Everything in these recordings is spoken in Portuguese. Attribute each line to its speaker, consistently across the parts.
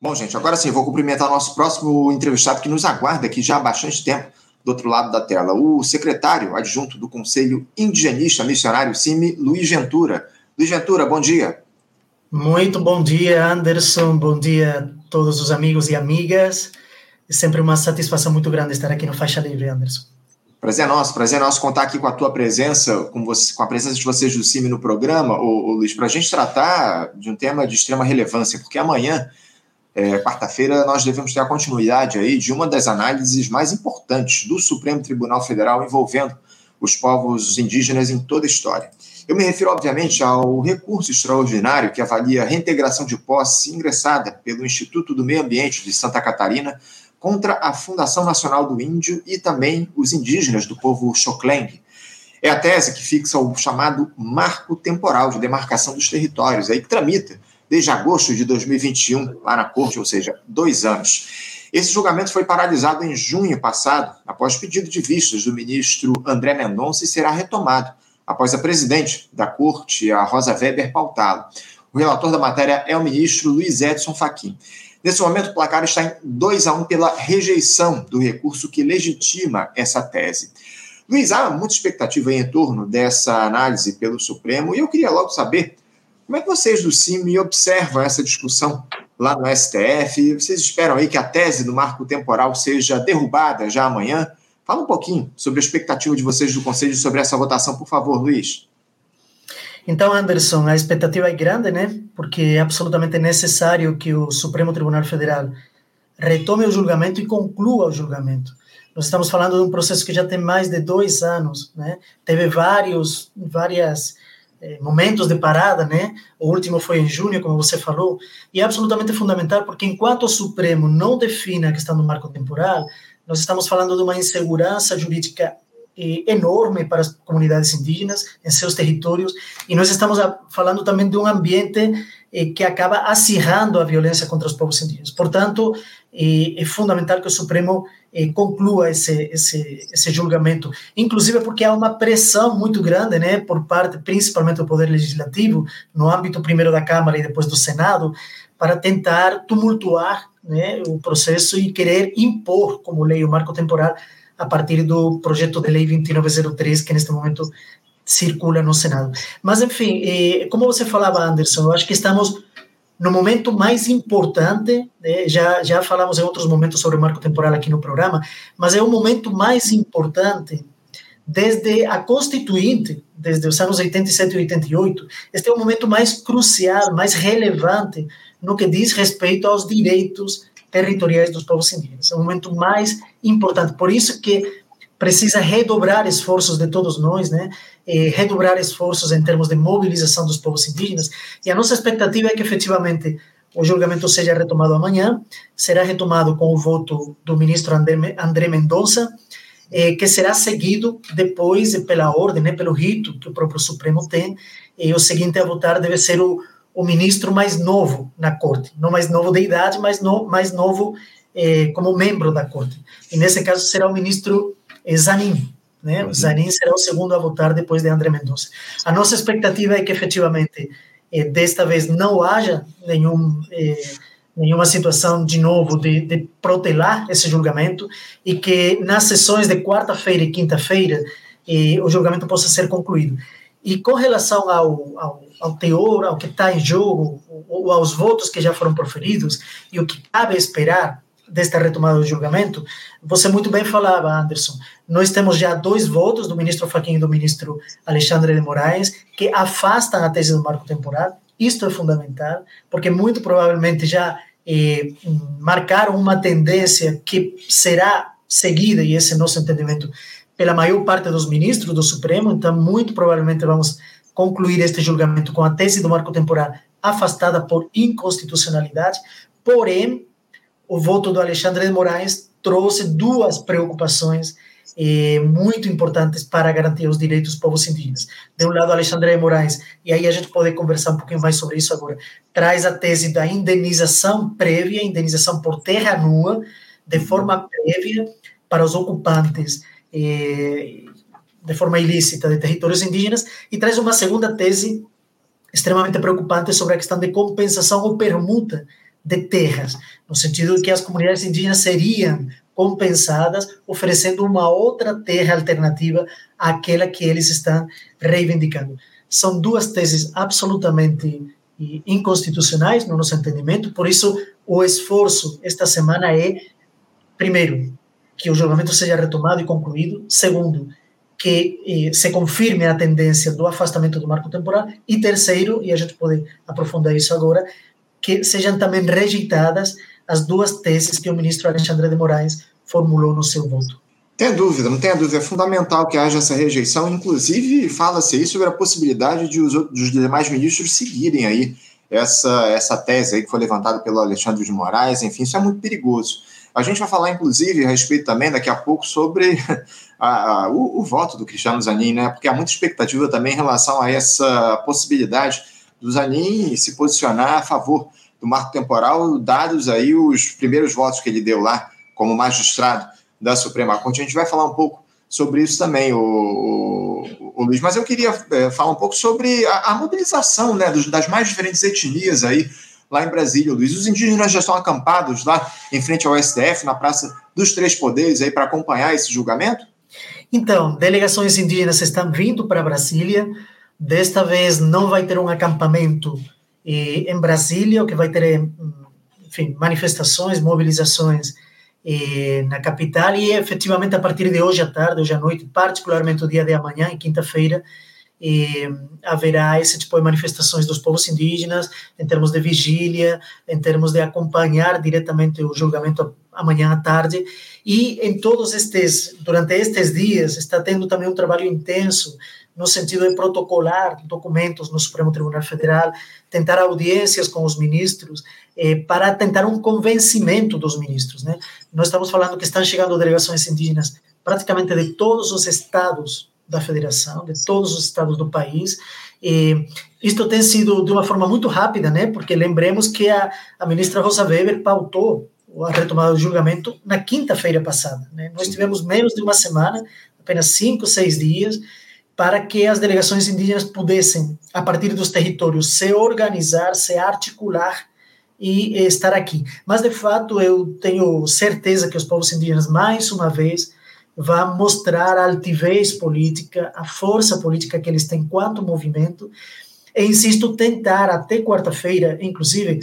Speaker 1: Bom, gente, agora sim, vou cumprimentar o nosso próximo entrevistado que nos aguarda aqui já há bastante tempo do outro lado da tela, o secretário adjunto do Conselho Indigenista Missionário CIMI, Luiz Ventura. Luiz Ventura, bom dia.
Speaker 2: Muito bom dia, Anderson. Bom dia a todos os amigos e amigas. É sempre uma satisfação muito grande estar aqui no Faixa Livre, Anderson.
Speaker 1: Prazer é nosso, prazer é nosso contar aqui com a tua presença, com, você, com a presença de vocês do CIMI no programa, ô, ô Luiz, para a gente tratar de um tema de extrema relevância, porque amanhã é, quarta-feira, nós devemos ter a continuidade aí de uma das análises mais importantes do Supremo Tribunal Federal envolvendo os povos indígenas em toda a história. Eu me refiro, obviamente, ao recurso extraordinário que avalia a reintegração de posse ingressada pelo Instituto do Meio Ambiente de Santa Catarina contra a Fundação Nacional do Índio e também os indígenas do povo Xokleng. É a tese que fixa o chamado marco temporal de demarcação dos territórios, aí que tramita desde agosto de 2021, lá na corte, ou seja, dois anos. Esse julgamento foi paralisado em junho passado, após pedido de vistas do ministro André Mendonça, e será retomado após a presidente da corte, a Rosa Weber, pautá-lo. O relator da matéria é o ministro Luiz Edson Fachin. Nesse momento, o placar está em 2 a 1 pela rejeição do recurso que legitima essa tese. Luiz, há muita expectativa em torno dessa análise pelo Supremo e eu queria logo saber como é que vocês do CIMI observam essa discussão lá no STF? Vocês esperam aí que a tese do marco temporal seja derrubada já amanhã? Fala um pouquinho sobre a expectativa de vocês do Conselho sobre essa votação, por favor, Luiz.
Speaker 2: Então, Anderson, a expectativa é grande, né? Porque é absolutamente necessário que o Supremo Tribunal Federal retome o julgamento e conclua o julgamento. Nós estamos falando de um processo que já tem mais de dois anos, né? Teve vários, várias momentos de parada, né? O último foi em junho, como você falou, e é absolutamente fundamental porque enquanto o Supremo não define a questão do marco temporal, nós estamos falando de uma insegurança jurídica eh, enorme para as comunidades indígenas em seus territórios e nós estamos falando também de um ambiente eh, que acaba acirrando a violência contra os povos indígenas. Portanto, é fundamental que o Supremo eh, conclua esse, esse, esse julgamento, inclusive porque há uma pressão muito grande, né, por parte, principalmente do Poder Legislativo, no âmbito primeiro da Câmara e depois do Senado, para tentar tumultuar né, o processo e querer impor como lei o marco temporal a partir do projeto de lei 2903, que neste momento circula no Senado. Mas, enfim, eh, como você falava, Anderson, eu acho que estamos no momento mais importante, né, já, já falamos em outros momentos sobre o marco temporal aqui no programa, mas é o momento mais importante desde a Constituinte, desde os anos 87 e 88. Este é o momento mais crucial, mais relevante no que diz respeito aos direitos territoriais dos povos indígenas. É o momento mais importante. Por isso que precisa redobrar esforços de todos nós, né? Eh, redobrar esforços em termos de mobilização dos povos indígenas. E a nossa expectativa é que efetivamente o julgamento seja retomado amanhã, será retomado com o voto do ministro André, André Mendonça, eh, que será seguido depois pela ordem, né, pelo rito que o próprio Supremo tem, e o seguinte a votar deve ser o, o ministro mais novo na corte, não mais novo de idade, mas no, mais novo eh, como membro da corte. E nesse caso será o ministro é Zanin. Né? O Zanin será o segundo a votar depois de André Mendonça. A nossa expectativa é que efetivamente eh, desta vez não haja nenhum, eh, nenhuma situação de novo de, de protelar esse julgamento e que nas sessões de quarta-feira e quinta-feira eh, o julgamento possa ser concluído. E com relação ao, ao, ao teor, ao que está em jogo, ou aos votos que já foram proferidos e o que cabe esperar desta retomada do julgamento, você muito bem falava, Anderson, nós temos já dois votos do ministro Fachin e do ministro Alexandre de Moraes que afastam a tese do marco temporal. Isto é fundamental, porque muito provavelmente já eh, marcaram uma tendência que será seguida, e esse é nosso entendimento, pela maior parte dos ministros do Supremo, então muito provavelmente vamos concluir este julgamento com a tese do marco temporal afastada por inconstitucionalidade, porém, o voto do Alexandre de Moraes trouxe duas preocupações eh, muito importantes para garantir os direitos dos povos indígenas. De um lado, Alexandre de Moraes, e aí a gente pode conversar um pouquinho mais sobre isso agora, traz a tese da indenização prévia, indenização por terra nua, de forma prévia para os ocupantes eh, de forma ilícita de territórios indígenas, e traz uma segunda tese extremamente preocupante sobre a questão de compensação ou permuta de terras, no sentido de que as comunidades indígenas seriam compensadas, oferecendo uma outra terra alternativa àquela que eles estão reivindicando. São duas teses absolutamente inconstitucionais, no nosso entendimento, por isso o esforço esta semana é, primeiro, que o julgamento seja retomado e concluído, segundo, que eh, se confirme a tendência do afastamento do marco temporal, e terceiro, e a gente pode aprofundar isso agora, que sejam também rejeitadas as duas teses que o ministro Alexandre de Moraes formulou no seu voto.
Speaker 1: Tem dúvida, não tenha dúvida. É fundamental que haja essa rejeição. Inclusive, fala-se aí sobre a possibilidade de os, dos demais ministros seguirem aí essa, essa tese aí que foi levantada pelo Alexandre de Moraes. Enfim, isso é muito perigoso. A gente vai falar, inclusive, a respeito também, daqui a pouco, sobre a, a, o, o, voto do Cristiano Zanin, né? Porque há muita expectativa também em relação a essa possibilidade do Zanin se posicionar a favor do marco temporal, dados aí os primeiros votos que ele deu lá como magistrado da Suprema Corte. A gente vai falar um pouco sobre isso também, o, o, o Luiz. Mas eu queria é, falar um pouco sobre a, a mobilização né, dos, das mais diferentes etnias aí lá em Brasília, Luiz. Os indígenas já estão acampados lá em frente ao STF, na Praça dos Três Poderes, aí para acompanhar esse julgamento?
Speaker 2: Então, delegações indígenas estão vindo para Brasília. Desta vez não vai ter um acampamento eh, em Brasília, o que vai ter, eh, enfim, manifestações, mobilizações eh, na capital e efetivamente a partir de hoje à tarde, hoje à noite, particularmente o dia de amanhã, em quinta-feira, eh, haverá esse tipo de manifestações dos povos indígenas em termos de vigília, em termos de acompanhar diretamente o julgamento amanhã à tarde e em todos estes, durante estes dias, está tendo também um trabalho intenso no sentido de protocolar documentos no Supremo Tribunal Federal, tentar audiências com os ministros, eh, para tentar um convencimento dos ministros. Né? Nós estamos falando que estão chegando delegações indígenas praticamente de todos os estados da federação, de todos os estados do país. E isto tem sido de uma forma muito rápida, né? Porque lembremos que a, a ministra Rosa Weber pautou a retomada do julgamento na quinta-feira passada. Né? Nós tivemos menos de uma semana, apenas cinco, seis dias, para que as delegações indígenas pudessem, a partir dos territórios, se organizar, se articular e estar aqui. Mas, de fato, eu tenho certeza que os povos indígenas, mais uma vez, vão mostrar a altivez política, a força política que eles têm quanto movimento, e, insisto, tentar até quarta-feira, inclusive,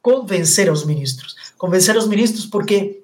Speaker 2: convencer os ministros. Convencer os ministros porque,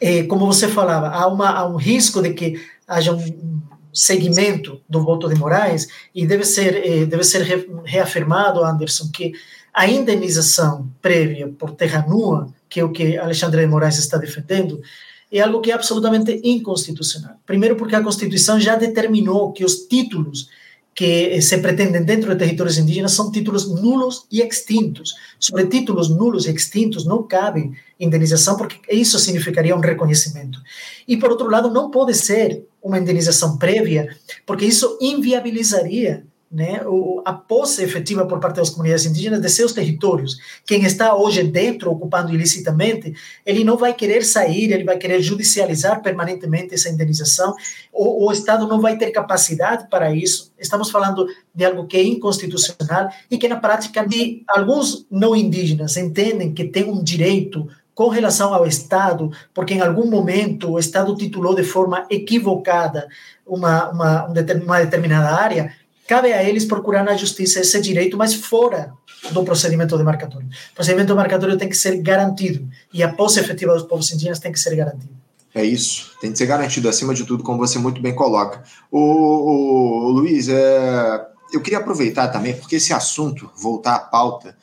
Speaker 2: eh, como você falava, há, uma, há um risco de que haja um segmento do voto de Moraes e deve ser eh, deve ser reafirmado Anderson que a indenização prévia por terra nua que é o que Alexandre de Moraes está defendendo é algo que é absolutamente inconstitucional primeiro porque a Constituição já determinou que os títulos que se pretendem dentro de territórios indígenas são títulos nulos e extintos. Sobre títulos nulos e extintos não cabe indenização, porque isso significaria um reconhecimento. E, por outro lado, não pode ser uma indenização prévia, porque isso inviabilizaria né, a posse efetiva por parte das comunidades indígenas de seus territórios. Quem está hoje dentro, ocupando ilicitamente, ele não vai querer sair, ele vai querer judicializar permanentemente essa indenização, o, o Estado não vai ter capacidade para isso. Estamos falando de algo que é inconstitucional e que, na prática, de alguns não indígenas entendem que tem um direito com relação ao Estado, porque em algum momento o Estado titulou de forma equivocada uma, uma, uma determinada área, cabe a eles procurar na justiça esse direito, mas fora do procedimento demarcatório. O procedimento demarcatório tem que ser garantido e a posse efetiva dos povos indígenas tem que ser garantida.
Speaker 1: É isso, tem que ser garantido acima de tudo, como você muito bem coloca. O, Luiz, é, eu queria aproveitar também, porque esse assunto, voltar à pauta,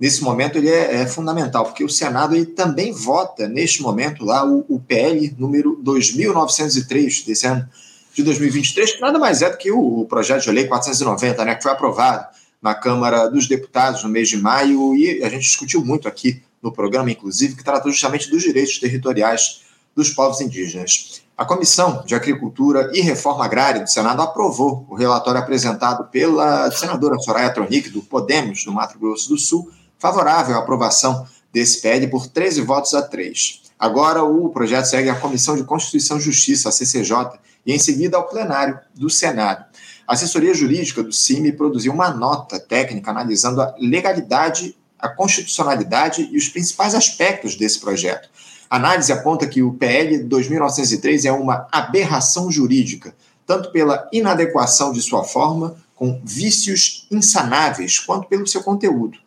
Speaker 1: nesse momento ele é, é, fundamental, porque o Senado ele também vota, neste momento, lá o, o PL número 2903 desse ano, de 2023, que nada mais é do que o, projeto de lei 490, né, que foi aprovado na Câmara dos Deputados no mês de maio, e a gente discutiu muito aqui no programa, inclusive, que tratou justamente dos direitos territoriais dos povos indígenas. A Comissão de Agricultura e Reforma Agrária do Senado aprovou o relatório apresentado pela senadora Soraya Tronic, do Podemos, do Mato Grosso do Sul, favorável à aprovação desse PL por 13 votos a 3. Agora o projeto segue à Comissão de Constituição e Justiça, a CCJ, e em seguida ao plenário do Senado. A assessoria jurídica do CIMI produziu uma nota técnica analisando a legalidade a constitucionalidade e os principais aspectos desse projeto. A análise aponta que o PL 2903 é uma aberração jurídica, tanto pela inadequação de sua forma, com vícios insanáveis, quanto pelo seu conteúdo.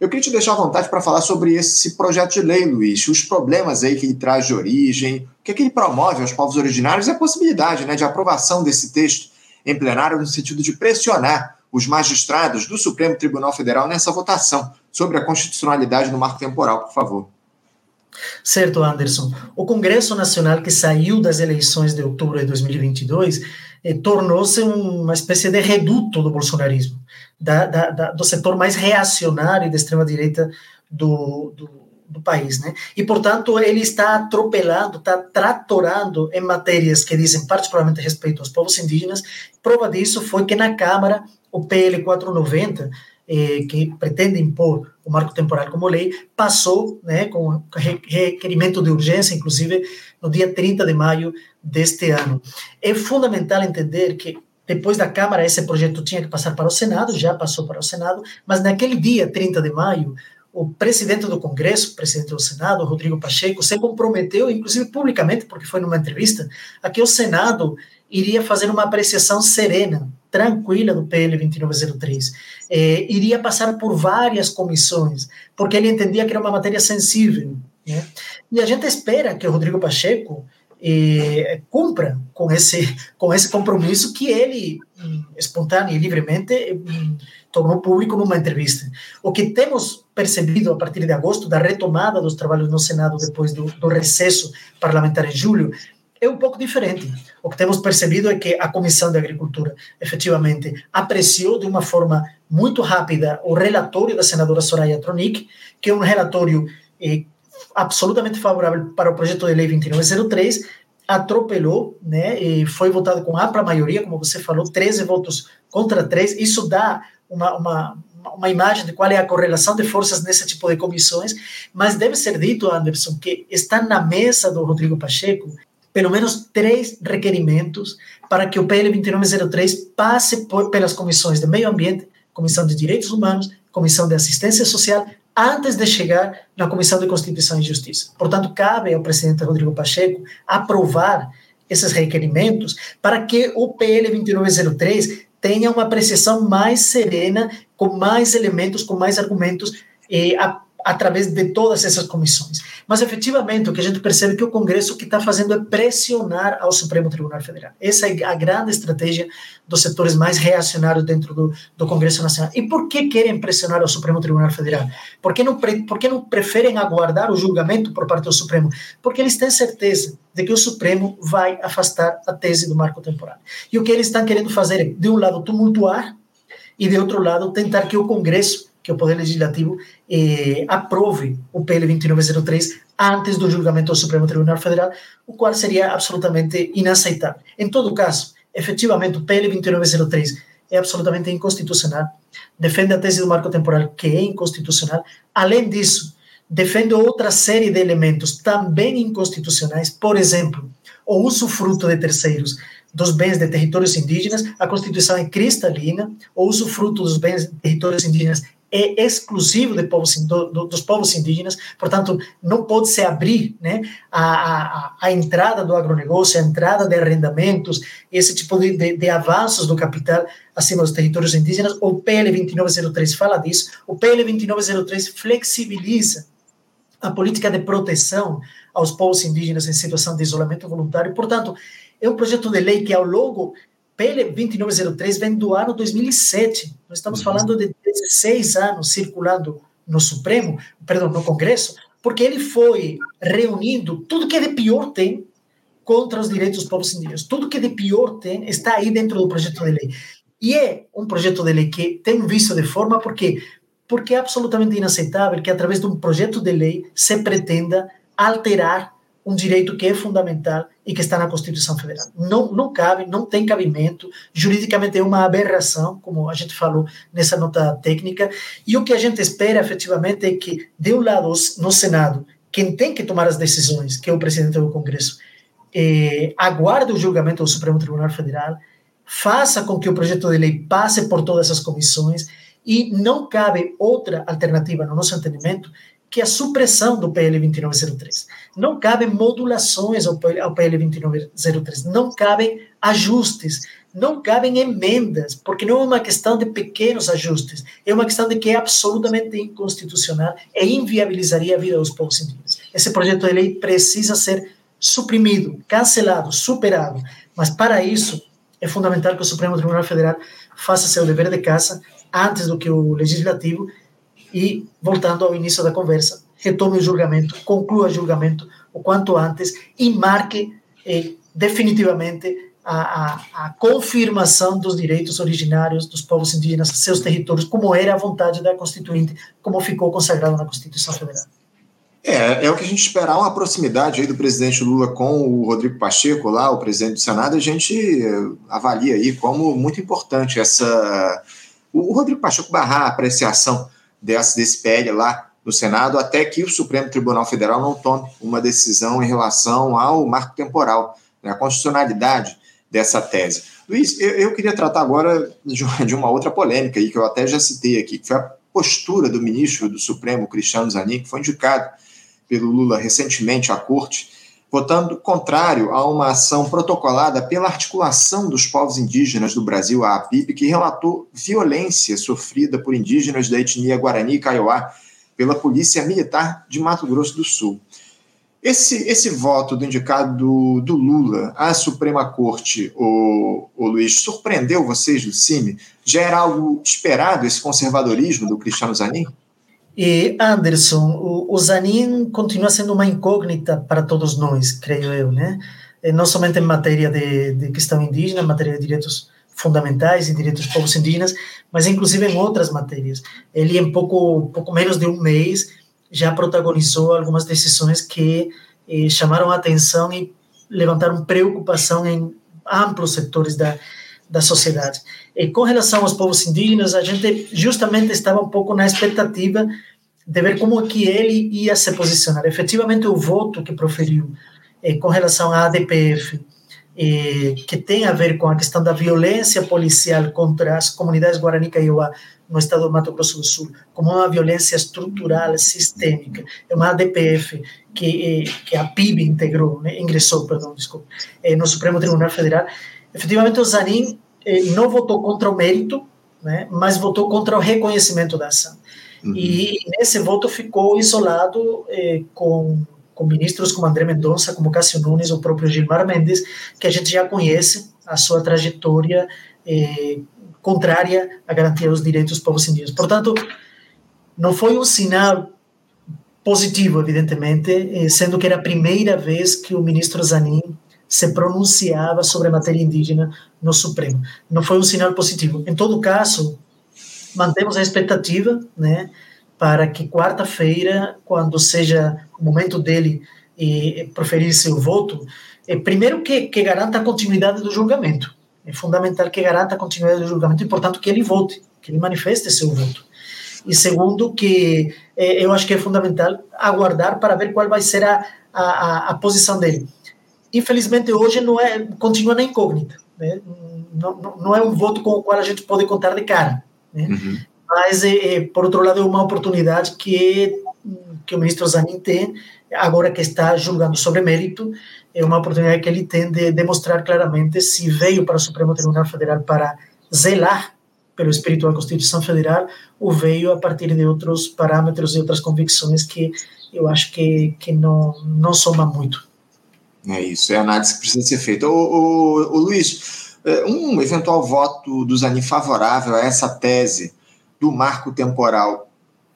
Speaker 1: Eu queria te deixar à vontade para falar sobre esse projeto de lei, Luiz, os problemas aí que ele traz de origem, o que, é que ele promove aos povos originários e a possibilidade né, de aprovação desse texto em plenário no sentido de pressionar os magistrados do Supremo Tribunal Federal nessa votação sobre a constitucionalidade do marco temporal, por favor.
Speaker 2: Certo, Anderson. O Congresso Nacional que saiu das eleições de outubro de 2022 eh, tornou-se uma espécie de reduto do bolsonarismo, da, da, da, do setor mais reacionário e da extrema-direita do, do, do, país. Né? E, portanto, ele está atropelando, está tratorando em matérias que dizem particularmente respeito aos povos indígenas. Prova disso foi que na Câmara o PL 490 eh, que pretende impor o marco temporal como lei, passou né, com requerimento de urgência, inclusive no dia 30 de maio deste ano. É fundamental entender que depois da Câmara esse projeto tinha que passar para o Senado, já passou para o Senado, mas naquele dia 30 de maio, o presidente do Congresso, presidente do Senado, Rodrigo Pacheco, se comprometeu, inclusive publicamente, porque foi numa entrevista, a que o Senado iria fazer uma apreciação serena, tranquila do PL 2903. É, iria passar por várias comissões, porque ele entendia que era uma matéria sensível. Né? E a gente espera que o Rodrigo Pacheco eh, cumpra com esse, com esse compromisso que ele, hum, espontâneo e livremente, hum, tornou público numa entrevista. O que temos percebido a partir de agosto, da retomada dos trabalhos no Senado depois do, do recesso parlamentar em julho, é um pouco diferente. O que temos percebido é que a Comissão de Agricultura, efetivamente, apreciou de uma forma muito rápida o relatório da senadora Soraya Tronic, que é um relatório eh, absolutamente favorável para o projeto de lei 2903, atropelou, né, e foi votado com ampla maioria, como você falou, 13 votos contra 3. Isso dá uma, uma, uma imagem de qual é a correlação de forças nesse tipo de comissões, mas deve ser dito, Anderson, que está na mesa do Rodrigo Pacheco pelo menos três requerimentos para que o PL 2903 passe por, pelas comissões de Meio Ambiente, Comissão de Direitos Humanos, Comissão de Assistência Social, antes de chegar na Comissão de Constituição e Justiça. Portanto, cabe ao presidente Rodrigo Pacheco aprovar esses requerimentos para que o PL 2903 tenha uma apreciação mais serena, com mais elementos, com mais argumentos, e a através de todas essas comissões. Mas, efetivamente, o que a gente percebe é que o Congresso o que está fazendo é pressionar ao Supremo Tribunal Federal. Essa é a grande estratégia dos setores mais reacionários dentro do, do Congresso Nacional. E por que querem pressionar ao Supremo Tribunal Federal? Por que, não por que não preferem aguardar o julgamento por parte do Supremo? Porque eles têm certeza de que o Supremo vai afastar a tese do marco temporal. E o que eles estão querendo fazer é, de um lado, tumultuar e, de outro lado, tentar que o Congresso que o Poder Legislativo eh, aprove o PL 2903 antes do julgamento do Supremo Tribunal Federal, o qual seria absolutamente inaceitável. Em todo caso, efetivamente, o PL 2903 é absolutamente inconstitucional, defende a tese do marco temporal, que é inconstitucional. Além disso, defende outra série de elementos também inconstitucionais, por exemplo, o uso fruto de terceiros dos bens de territórios indígenas, a Constituição é cristalina, o uso fruto dos bens de territórios indígenas é exclusivo do, do, dos povos indígenas, portanto, não pode se abrir né, a, a, a, entrada do agronegócio, a entrada de arrendamentos, esse tipo de, de, de, avanços do capital acima dos territórios indígenas. O PL 2903 fala disso, o PL 2903 flexibiliza a política de proteção aos povos indígenas em situação de isolamento voluntário, portanto, é um projeto de lei que, ao longo PL 2903 vem do ano 2007. Nós estamos uhum. falando de 16 anos circulando no Supremo, perdão, no Congresso, porque ele foi reunindo tudo que de pior tem contra os direitos dos povos indígenas. Tudo que de pior tem está aí dentro do projeto de lei. E é um projeto de lei que tem um vício de forma porque porque é absolutamente inaceitável que através de um projeto de lei se pretenda alterar um direito que é fundamental e que está na Constituição Federal. Não, não cabe, não tem cabimento, juridicamente é uma aberração, como a gente falou nessa nota técnica, e o que a gente espera efetivamente é que, de um lado, no Senado, quem tem que tomar as decisões, que é o presidente do Congresso, eh, aguarde o julgamento do Supremo Tribunal Federal, faça com que o projeto de lei passe por todas as comissões E não cabe outra alternativa, no nosso entendimento, que a supressão do PL 2903. Não cabem modulações ao PL 2903, não cabem ajustes, não cabem emendas, porque não é uma questão de pequenos ajustes, é uma questão de que é absolutamente inconstitucional e inviabilizaria a vida dos povos indígenas. Esse projeto de lei precisa ser suprimido, cancelado, superado, mas para isso é fundamental que o Supremo Tribunal Federal faça seu dever de casa antes do que o Legislativo e, voltando ao início da conversa, retome o julgamento, conclua o julgamento o quanto antes e marque eh, definitivamente a, a, a, confirmação dos direitos originários dos povos indígenas, seus territórios, como era a vontade da Constituinte, como ficou consagrado na Constituição Federal.
Speaker 1: É, é o que a gente esperar, uma proximidade aí do presidente Lula com o Rodrigo Pacheco, lá, o presidente do Senado, a gente avalia aí como muito importante essa. O Rodrigo Pacheco barrar a apreciação desse, desse PL lá no Senado até que o Supremo Tribunal Federal não tome uma decisão em relação ao marco temporal, né, a constitucionalidade dessa tese. Luiz, eu, eu queria tratar agora de uma, de uma, outra polêmica aí, que eu até já citei aqui, que foi a postura do ministro do Supremo, Cristiano Zanin, que foi indicado pelo Lula recentemente à corte, votando contrário a uma ação protocolada pela Articulação dos Povos Indígenas do Brasil, a APIP, que relatou violência sofrida por indígenas da etnia Guarani e Kaiowá pela Polícia Militar de Mato Grosso do Sul. Esse, esse voto do indicado do, Lula à Suprema Corte, o, o Luiz, surpreendeu vocês do CIMI? Já era algo esperado esse conservadorismo do Cristiano Zanin?
Speaker 2: E Anderson, o, o Zanin continua sendo uma incógnita para todos nós, creio eu, né? Não somente em matéria de, de questão indígena, em matéria de direitos fundamentais e direitos dos povos indígenas, mas inclusive em outras matérias. Ele, em pouco, pouco menos de um mês, já protagonizou algumas decisões que eh, chamaram a atenção e levantaram preocupação em amplos setores da, da sociedade. E com relação aos povos indígenas, a gente justamente estava um pouco na expectativa de ver como que ele ia se posicionar. Efetivamente, o voto que proferiu eh, com relação à ADPF eh, que tem a ver com a questão da violência policial contra as comunidades Guarani Kaiowá no estado do Mato Grosso do Sul, como uma violência estrutural, sistêmica. É uma ADPF que, eh, que a PIB integrou, né, ingressou, perdão, desculpa, eh, no Supremo Tribunal Federal. Efetivamente, o Zanin eh, não votou contra o mérito, né, mas votou contra o reconhecimento da ação. Uhum. E nesse voto ficou isolado eh, com com ministros como André Mendonça, como Cássio Nunes, o próprio Gilmar Mendes, que a gente já conhece a sua trajetória eh, contrária à garantia dos direitos dos povos indígenas. Portanto, não foi um sinal positivo, evidentemente, eh, sendo que era a primeira vez que o ministro Zanin se pronunciava sobre a matéria indígena no Supremo. Não foi um sinal positivo. Em todo caso, mantemos a expectativa, né, para que quarta-feira, quando seja o momento dele e proferir seu voto, é, primeiro que, que garanta a continuidade do julgamento. É fundamental que garanta a continuidade do julgamento e, portanto, que ele vote, que ele manifeste seu voto. E segundo, que é, eu acho que é fundamental aguardar para ver qual vai ser a, a, a posição dele. Infelizmente, hoje não é, continua na incógnita. Né? Não, não, é um voto com o qual a gente pode contar de cara. Né? Uhum. Mas, é, por outro lado, é uma oportunidade que, que o ministro Zanin tem, agora que está julgando sobre mérito, é uma oportunidade que ele tem de demonstrar claramente se veio para o Supremo Tribunal Federal para zelar pelo espírito da Constituição Federal ou veio a partir de outros parâmetros e outras convicções que eu acho que, que não, não soma muito.
Speaker 1: É isso, é a análise que precisa ser feita. O, Luiz, um eventual voto do Zanin favorável a essa tese do marco temporal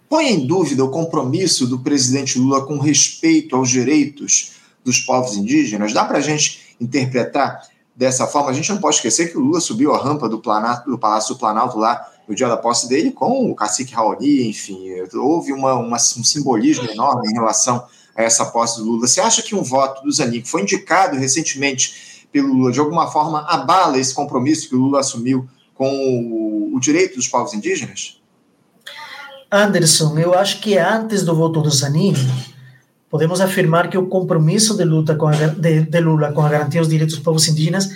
Speaker 1: põe em dúvida o compromisso do presidente Lula com respeito aos direitos dos povos indígenas? Dá para a gente interpretar dessa forma? A gente não pode esquecer que o Lula subiu a rampa do, Planalto, do Palácio do Planalto lá no dia da posse dele com o cacique Raoni, enfim, houve uma, uma, um simbolismo enorme em relação a essa posse do Lula. Você acha que um voto do Zanin, que foi indicado recentemente pelo Lula, de alguma forma abala esse compromisso que o Lula assumiu com o, direito dos povos indígenas?
Speaker 2: Anderson, eu acho que antes do voto do Zanin, podemos afirmar que o compromisso de luta com a, de, de, Lula com a garantia dos direitos dos povos indígenas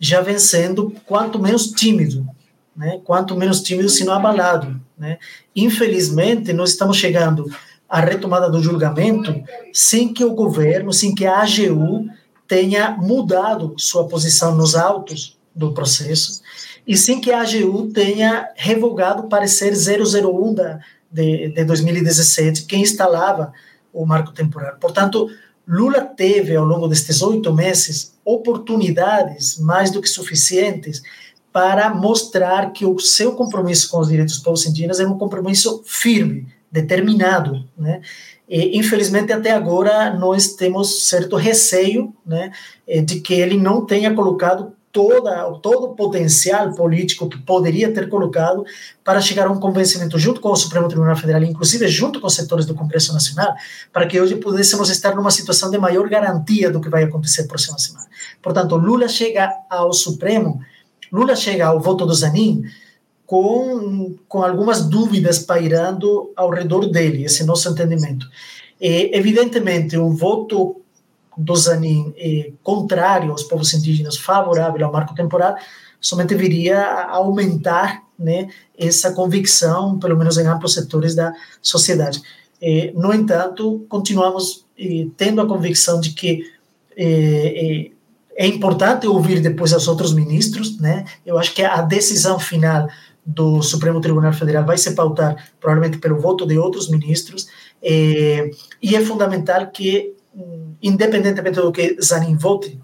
Speaker 2: já vem sendo quanto menos tímido, né? quanto menos tímido, se não abalado. Né? Infelizmente, nós estamos chegando à retomada do julgamento sem que o governo, sem que a AGU tenha mudado sua posição nos autos do processo e sem que a AGU tenha revogado o parecer 001 da, de, de 2017, que instalava o marco temporal. Portanto, Lula teve, ao longo destes oito meses, oportunidades mais do que suficientes para mostrar que o seu compromisso com os direitos dos povos indígenas é um compromisso firme, determinado, né? E, infelizmente, até agora, nós temos certo receio né, de que ele não tenha colocado toda, todo o potencial político que poderia ter colocado para chegar a um convencimento junto com o Supremo Tribunal Federal, inclusive junto com os setores do Congresso Nacional, para que hoje pudéssemos estar numa situação de maior garantia do que vai acontecer próxima semana. Portanto, Lula chega ao Supremo, Lula chega ao voto do Zanin com, com algumas dúvidas pairando ao redor dele, esse nosso entendimento. E, evidentemente, um voto do Zanin eh, contrário aos povos indígenas, favorável ao marco temporal, somente viria a aumentar né, essa convicção, pelo menos em amplos setores da sociedade. No entanto, continuamos eh, tendo a convicção de que eh, é importante ouvir depois os outros ministros, né? Eu acho que a decisão final do Supremo Tribunal Federal vai se pautar provavelmente pelo voto de outros ministros, eh, e é fundamental que independentemente do que Zanin vote,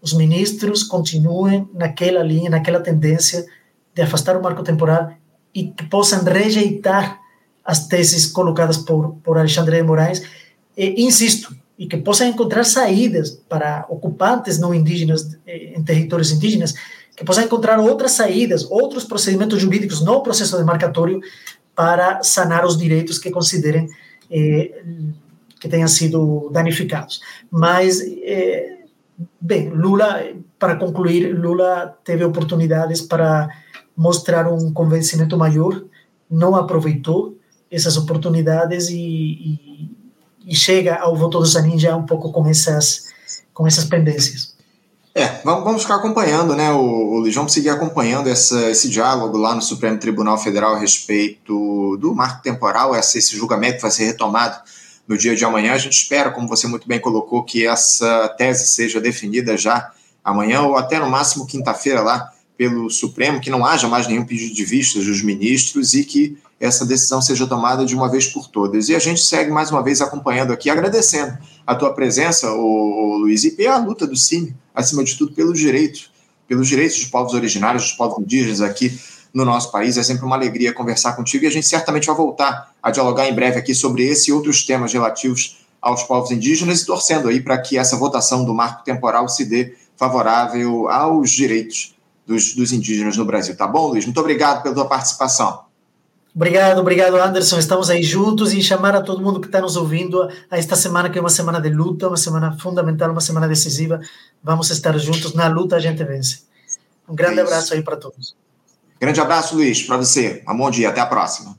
Speaker 2: os ministros continuem naquela linha, naquela tendência de afastar o marco temporal e que possam rejeitar as teses colocadas por, por Alexandre de Moraes, e, insisto, e que possam encontrar saídas para ocupantes não indígenas eh, em territórios indígenas, que possam encontrar outras saídas, outros procedimentos jurídicos, não o processo demarcatório, para sanar os direitos que considerem eh, que tenham sido danificados. Mas, é, bem, Lula, para concluir, Lula teve oportunidades para mostrar um convencimento maior, não aproveitou essas oportunidades e, e, e chega ao voto do Zanin já um pouco com essas, com essas pendências.
Speaker 1: É, vamos, ficar acompanhando, né? O, o vamos seguir acompanhando essa, esse diálogo lá no Supremo Tribunal Federal a respeito do marco temporal, esse, esse julgamento vai ser retomado no dia de amanhã. A gente espera, como você muito bem colocou, que essa tese seja definida já amanhã ou até no máximo quinta-feira lá pelo Supremo, que não haja mais nenhum pedido de vistas dos ministros e que essa decisão seja tomada de uma vez por todas. E a gente segue mais uma vez acompanhando aqui, agradecendo a tua presença, o, Luiz, e pela luta do CIMI, acima de tudo, pelos direitos, pelos direitos dos povos originários, dos povos indígenas aqui no nosso país. É sempre uma alegria conversar contigo e a gente certamente vai voltar a dialogar em breve aqui sobre esse e outros temas relativos aos povos indígenas e torcendo aí para que essa votação do marco temporal se dê favorável aos direitos dos, dos indígenas no Brasil. Tá bom, Luiz? Muito obrigado pela tua participação.
Speaker 2: Obrigado, obrigado, Anderson. Estamos aí juntos e chamar a todo mundo que está nos ouvindo a esta semana, que é uma semana de luta, uma semana fundamental, uma semana decisiva. Vamos estar juntos. Na luta a gente vence. Um grande é abraço aí para todos.
Speaker 1: Grande abraço, Luiz, para você. Um bom dia, até a próxima.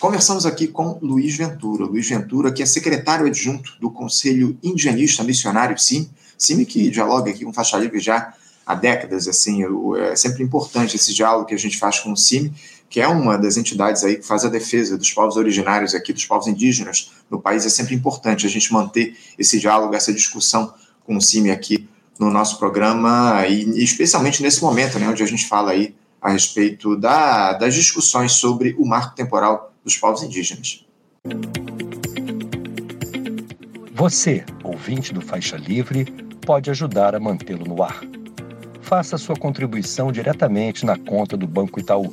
Speaker 1: Conversamos aqui com Luiz Ventura. Luiz Ventura, que é secretário adjunto do Conselho Indianista Missionário CIM, CIM que dialoga aqui com Faixa Livre já há décadas, assim, é sempre importante esse diálogo que a gente faz com o CIM, que é uma das entidades aí que faz a defesa dos povos originários aqui, dos povos indígenas no país, é sempre importante a gente manter esse diálogo, essa discussão com o CIM aqui no nosso programa, e especialmente nesse momento, né, onde a gente fala aí a respeito da, das discussões sobre o marco temporal dos povos indígenas.
Speaker 3: Você, ouvinte do Faixa Livre, pode ajudar a mantê-lo no ar. Faça sua contribuição diretamente na conta do Banco Itaú,